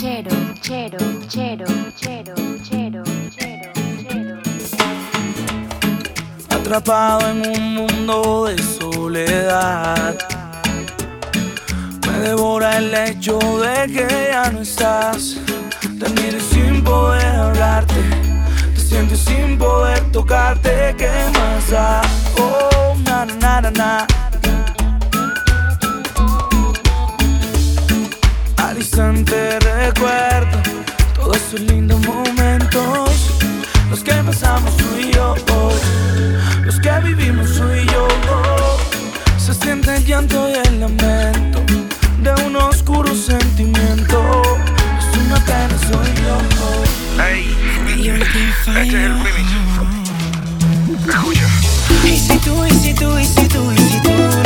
chero, chero, chero, chero, chero, chero, chero. Atrapado en un mundo de soledad. Me devora el hecho de que ya no estás. Te miro sin poder hablarte. Te siento sin poder tocarte. ¿Qué más da? Oh, na, na, na, na. constante recuerdo todos esos lindos momentos, los que pasamos tú y yo, hoy, los que vivimos tú y yo. Se siente el llanto y el lamento de un oscuro sentimiento. Es una pena, soy yo. Hey, este es el remix. Escucha. Y si tú, y si tú, y si tú, y si tú.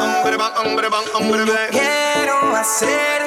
Hombre bang, hombre bang, hombre. Quiero hacerte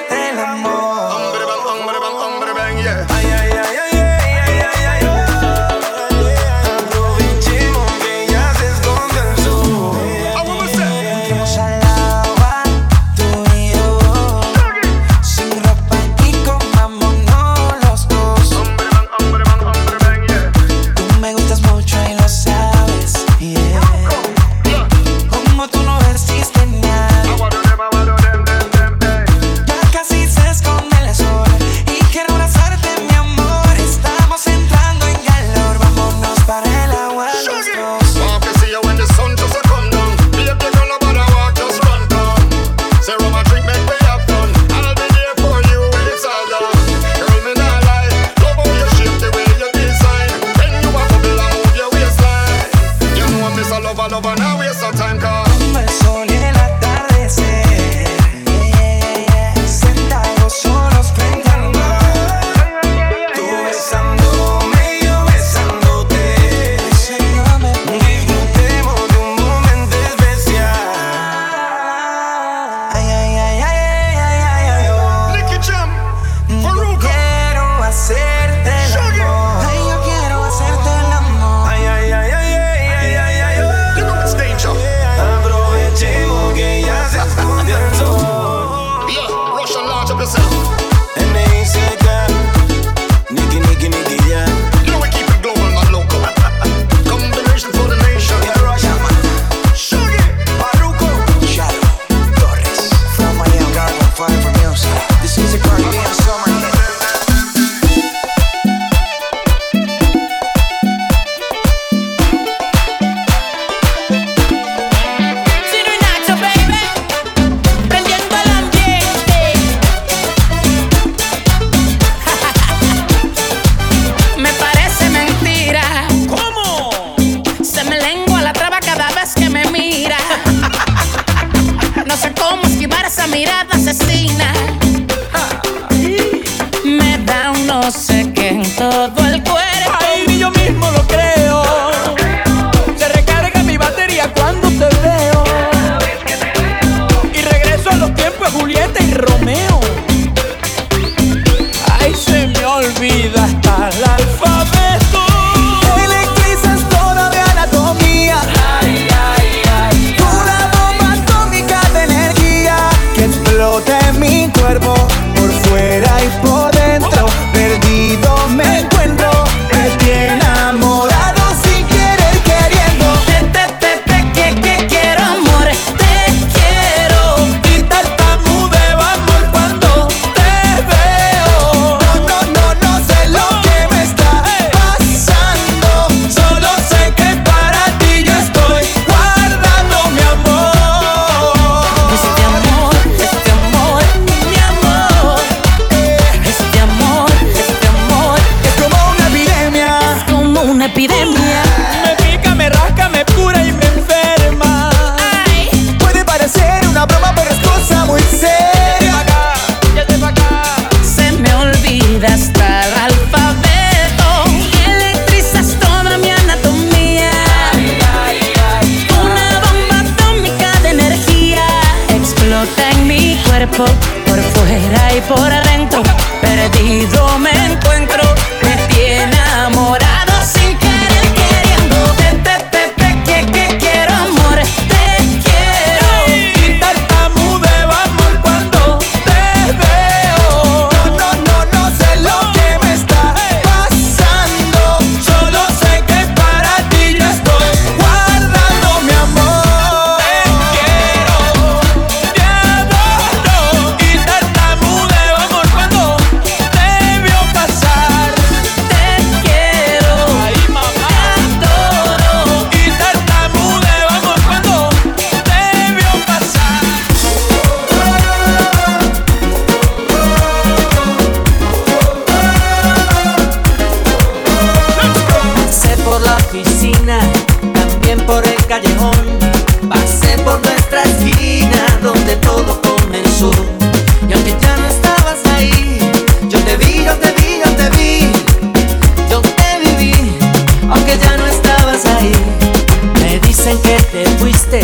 te fuiste,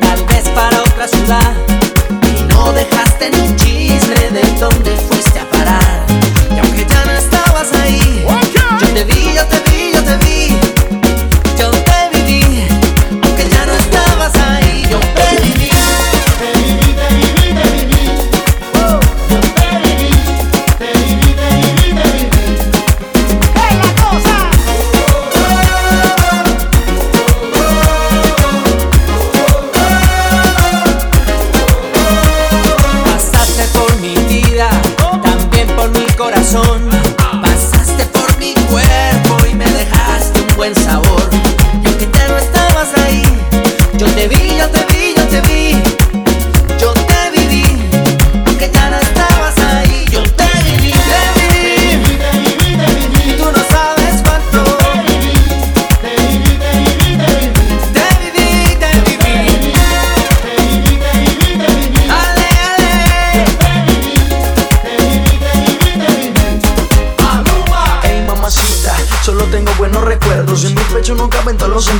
tal vez para otra ciudad. Y no dejaste ni un chisme de dónde fuiste a parar. Y aunque ya no estabas ahí.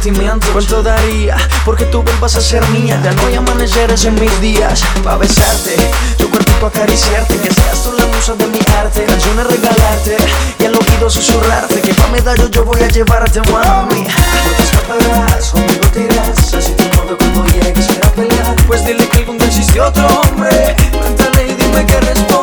sentimientos. ¿Cuánto daría? Porque tú vuelvas a ser mía. Ya no hay amaneceres en mis días Pa' besarte, tu cuerpito acariciarte Que seas tú la musa de mi arte. Canciones regalarte y al oído susurrarte. Que pa' medallo yo voy a llevarte, mami No te escaparás, conmigo te irás. Así te importa cuando llegues a pelear. Pues dile que algún día existe otro hombre. Cuéntale y dime que responde.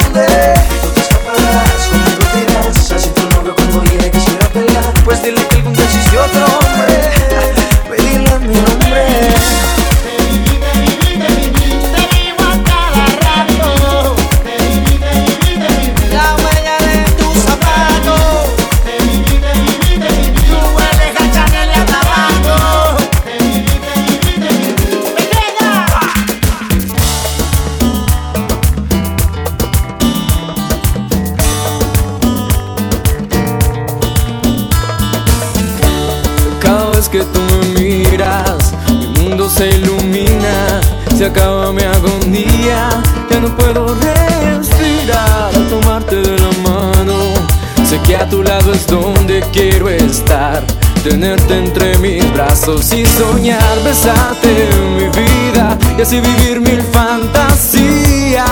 tenerte entre mis brazos y soñar, besarte en mi vida y así vivir mil fantasías.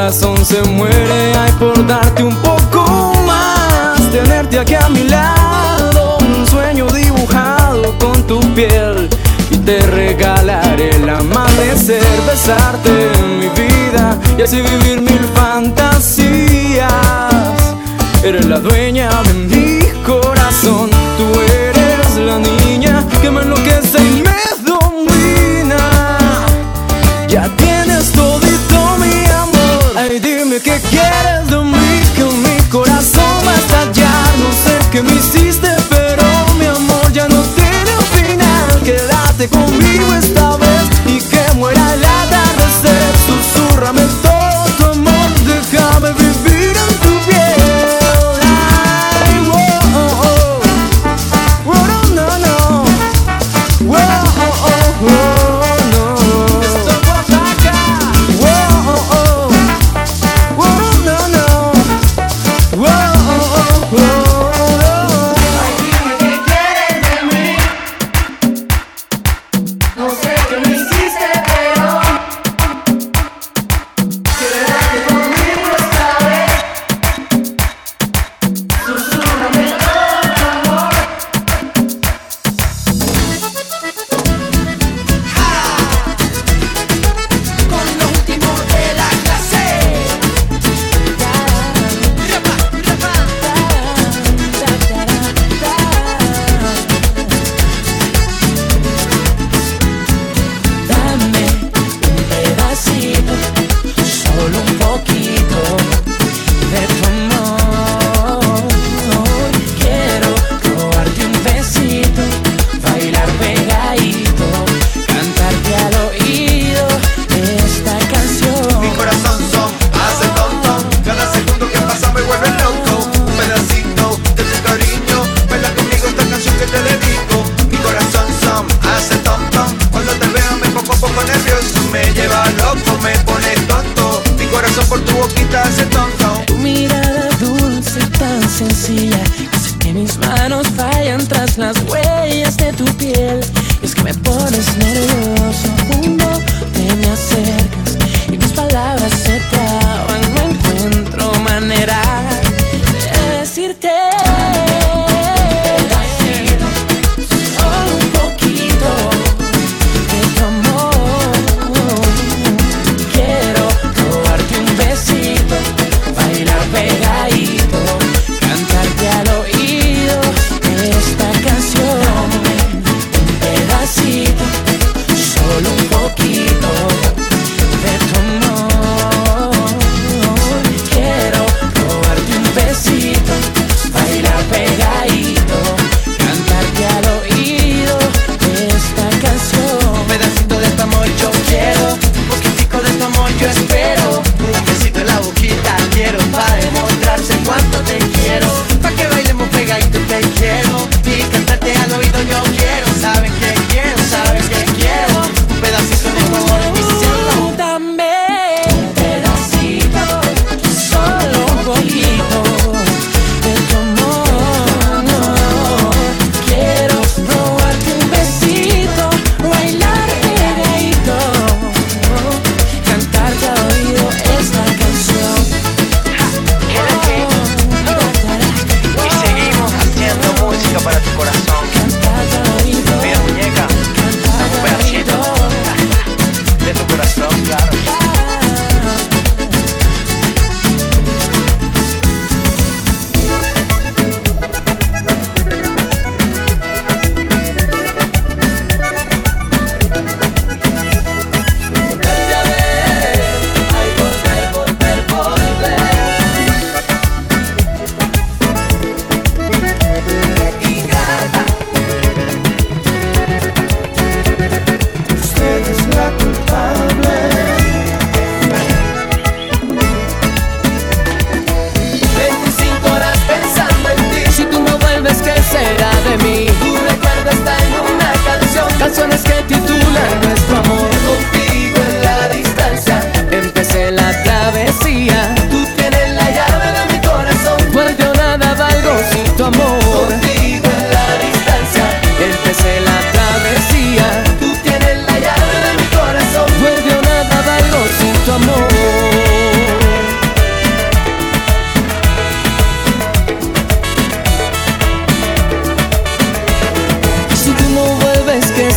corazón se muere Ay, por darte un poco más. Tenerte aquí a mi lado Un sueño dibujado con tu piel. Y te regalaré el amanecer Besarte en mi vida Y así vivir mil fantasías. Eres la dueña de mi corazón Tú eres conmigo esta vez.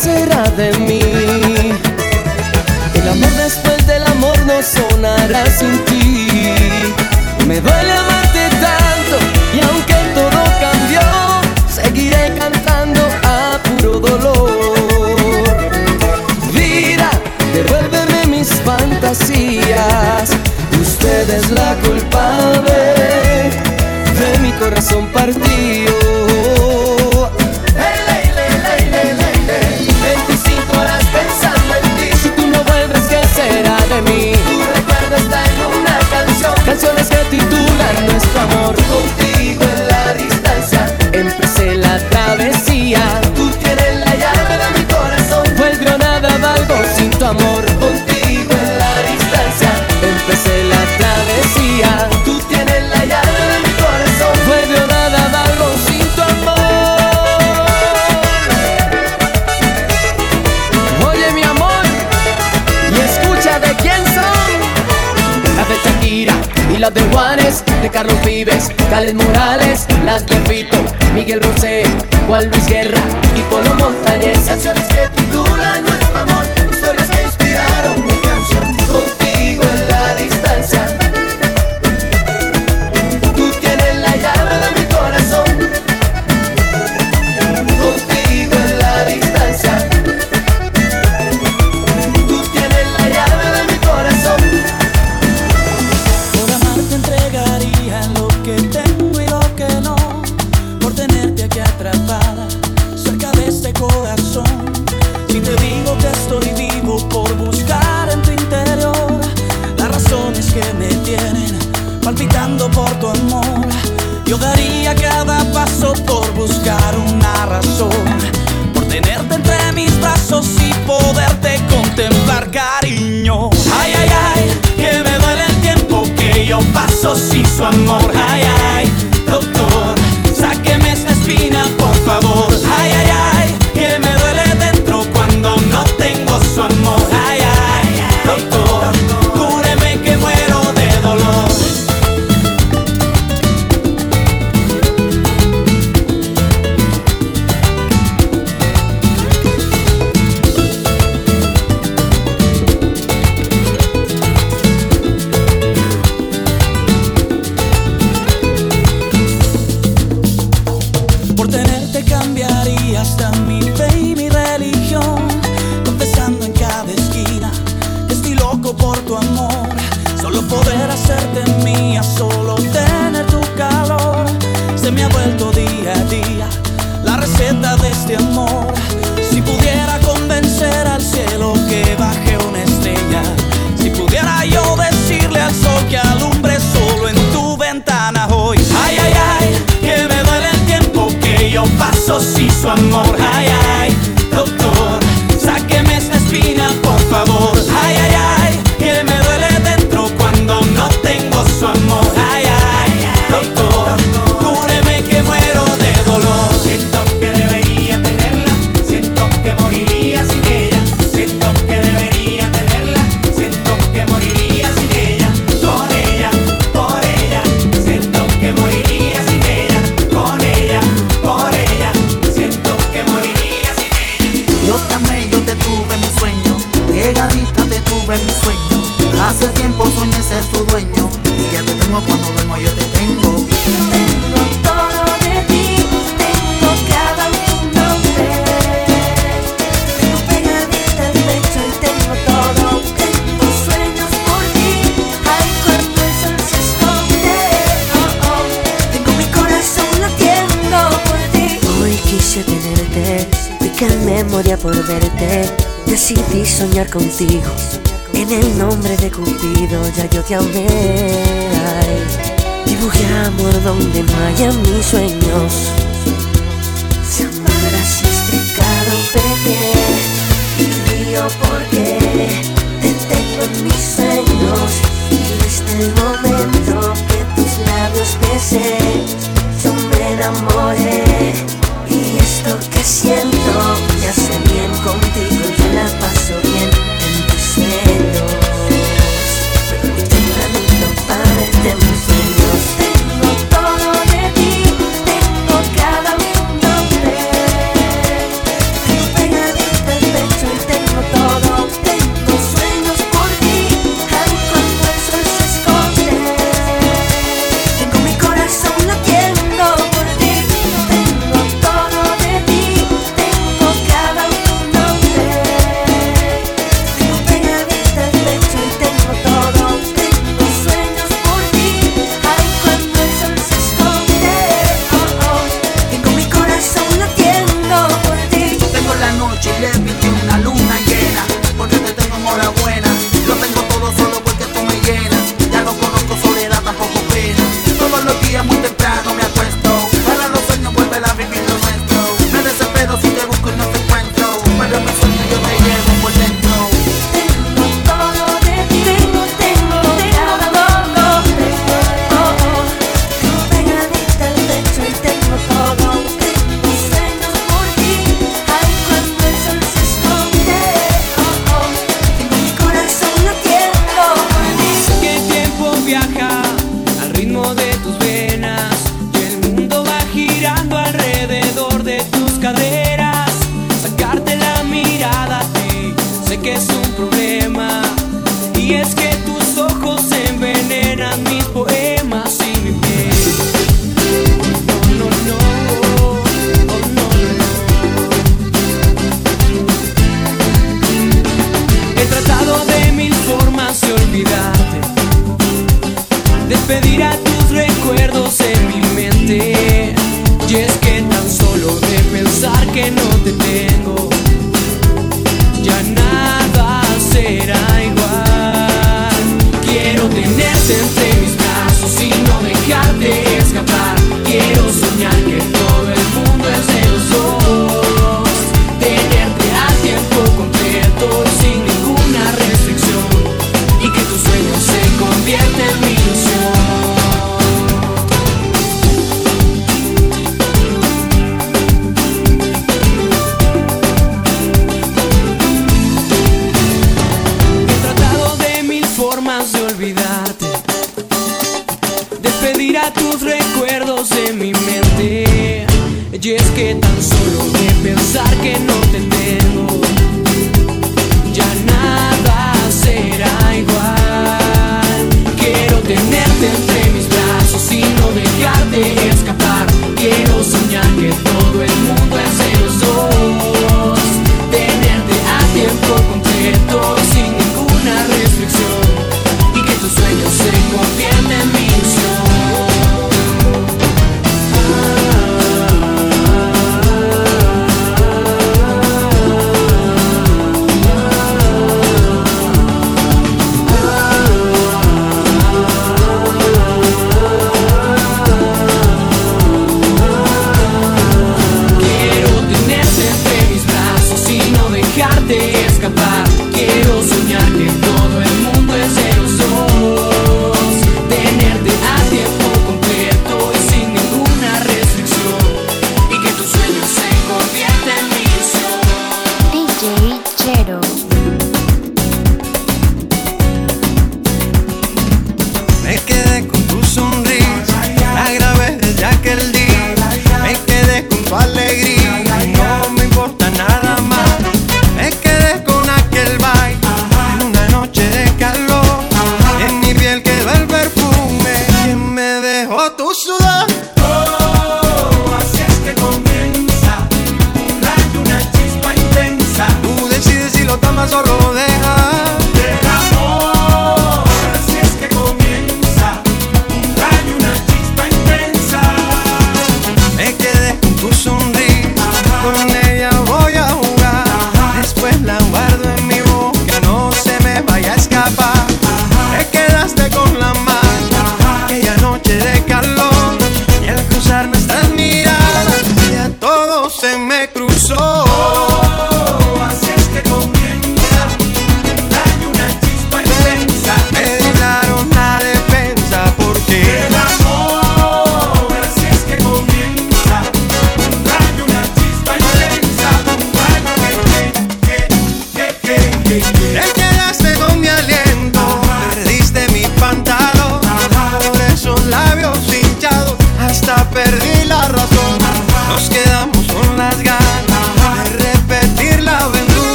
será de mí? El amor después del amor no sonará sin ti. Me duele canciones de Carlos Vives, Gales Morales, Las de Miguel Bosé, Juan Luis Guerra y Polo Montañez. contigo. En el nombre de Cupido ya yo te amé. Ay, dibujé amor donde Maya mi sueño. añadir a tus recuerdos en mi mente. Y es que tan solo de pensar que no te tengo.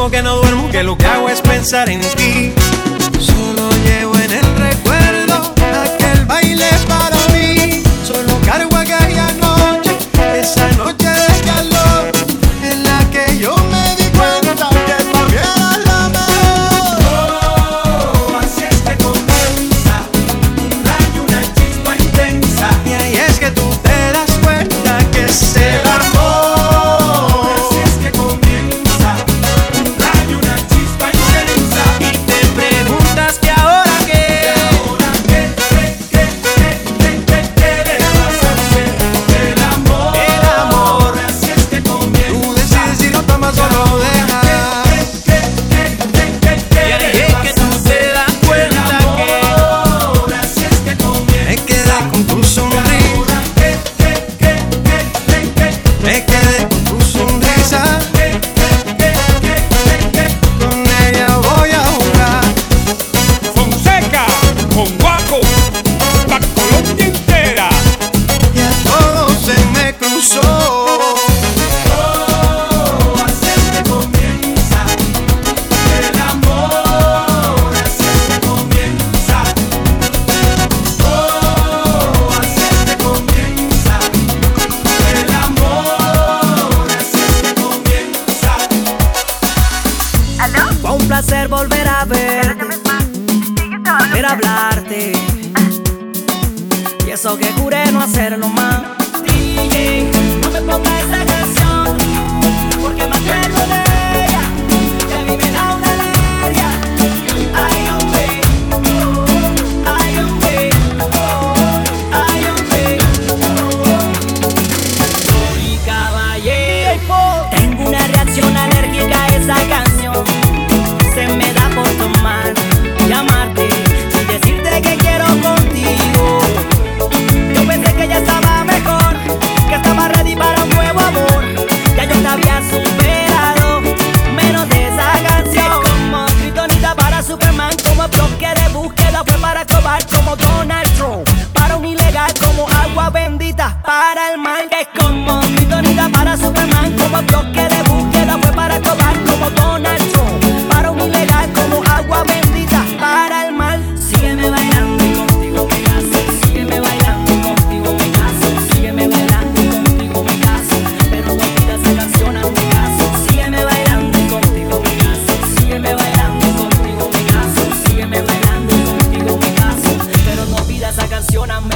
Como que no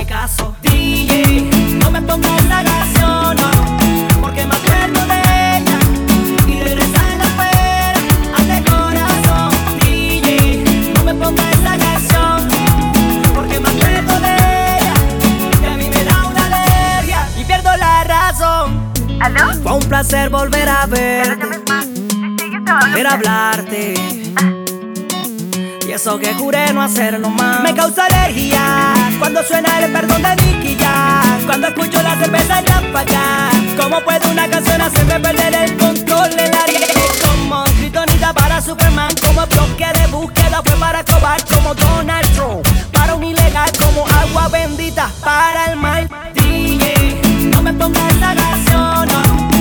caso. DJ, no me pongas esa canción, no, porque me acuerdo de ella y regresa en la espera ante corazón. DJ, no me pongas esa canción, porque me acuerdo de ella y que a mí me da una alergia y pierdo la razón. Fue un placer volver a verte, a hablarte. Y eso que juré no hacerlo más. Me causa alergia Cuando suena el perdón de Nicky Jam Cuando escucho la cerveza en la faca ¿Cómo puede una canción hacerme perder el control del área? Como Kryptonita para Superman Como bloque de búsqueda fue para cobar Como Donald Trump Para un ilegal como agua bendita para el mal. DJ, no me pongas esa canción no,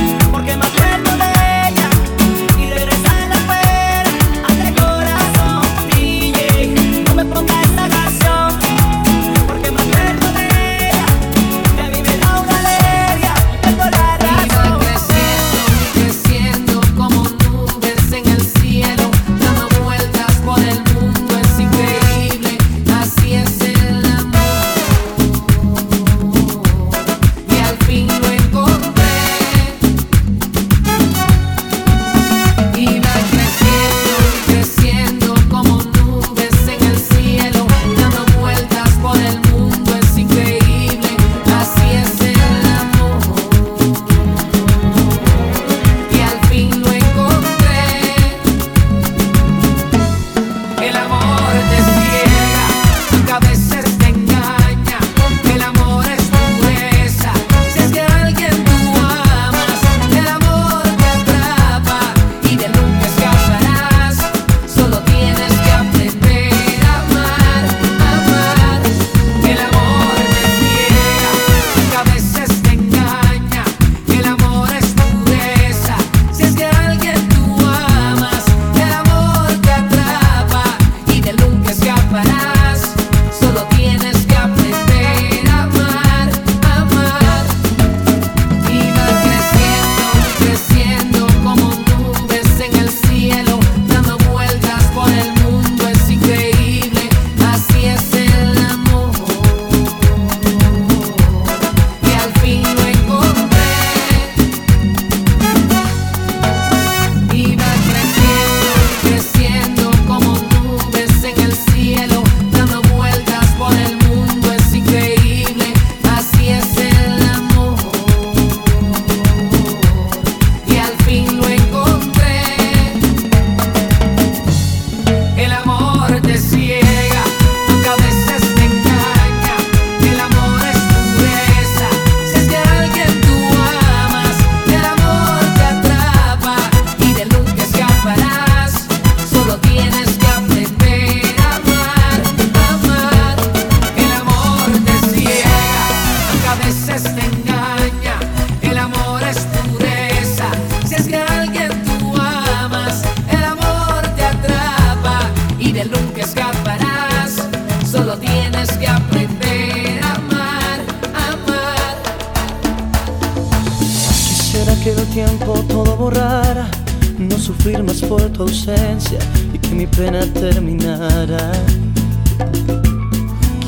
sufrir por tu ausencia y que mi pena terminara.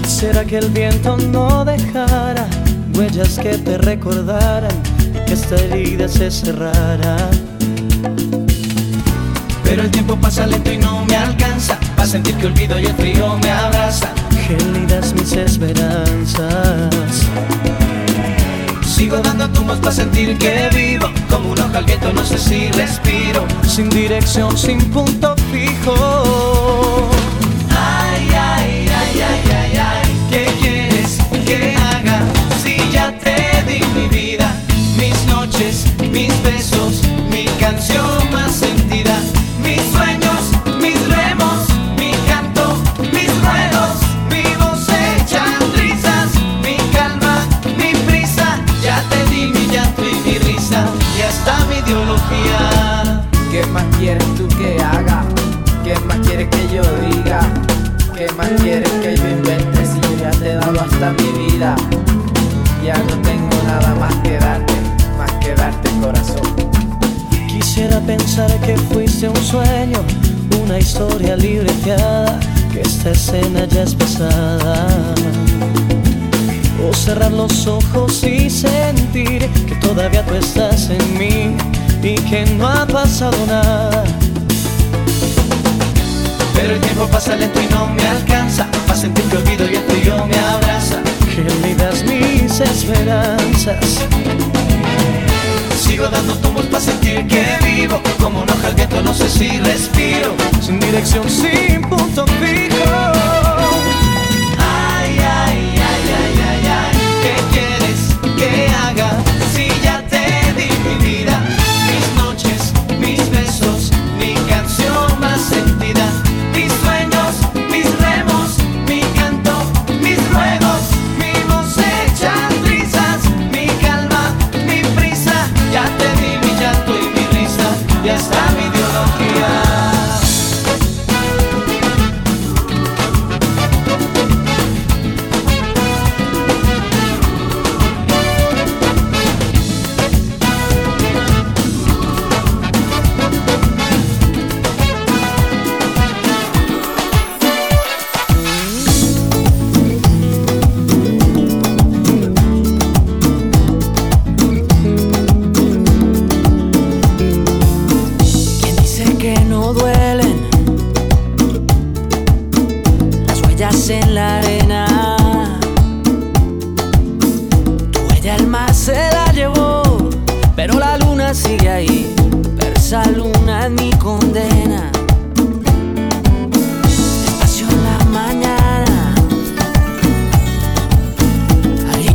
Quisiera que el viento no dejara huellas que te recordaran y que esta herida se cerrara. Pero el tiempo pasa lento y no me alcanza para sentir que olvido y el frío me abraza. Gélidas mis esperanzas. Sigo dando tumbos para sentir que vivo Como un hoja al viento, no sé si respiro Sin dirección, sin punto fijo. Ay, ay, ay, ay, ay, ay ¿Qué quieres que haga? Si ya te di mi vida Mis noches, mis besos que yo diga? ¿Qué más quieres que yo invente si yo ya te he dado hasta mi vida? Ya no tengo nada más que darte, más que darte corazón. Quisiera pensar que fuiste un sueño, una historia libreteada, que esta escena ya es pesada. O cerrar los ojos y sentir que todavía tú estás en mí y que no ha pasado nada. Pero el tiempo pasa lento y no me alcanza. Pa' sentir que olvido y el tuyo me abraza. Que olvidas mis esperanzas. Sigo dando tumbos para sentir que vivo. Como una hoja al viento, no sé si respiro. Sin dirección, sin punto fijo. Ay, ay, ay, ay, ay, ay. ¿Qué quieres que haga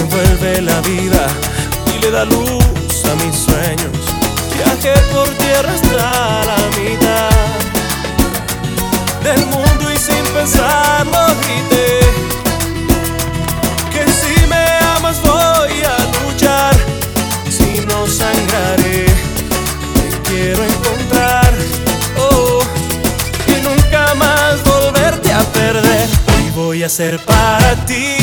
envuelve la vida y le da luz a mis sueños. Viaje por tierra hasta la mitad del mundo y sin pensarlo grité que si me amas voy a luchar, si no sangraré, te quiero encontrar, oh, y nunca más volverte a perder. Hoy voy a ser para ti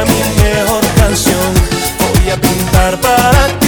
mi mejor canción. Voy a pintar para ti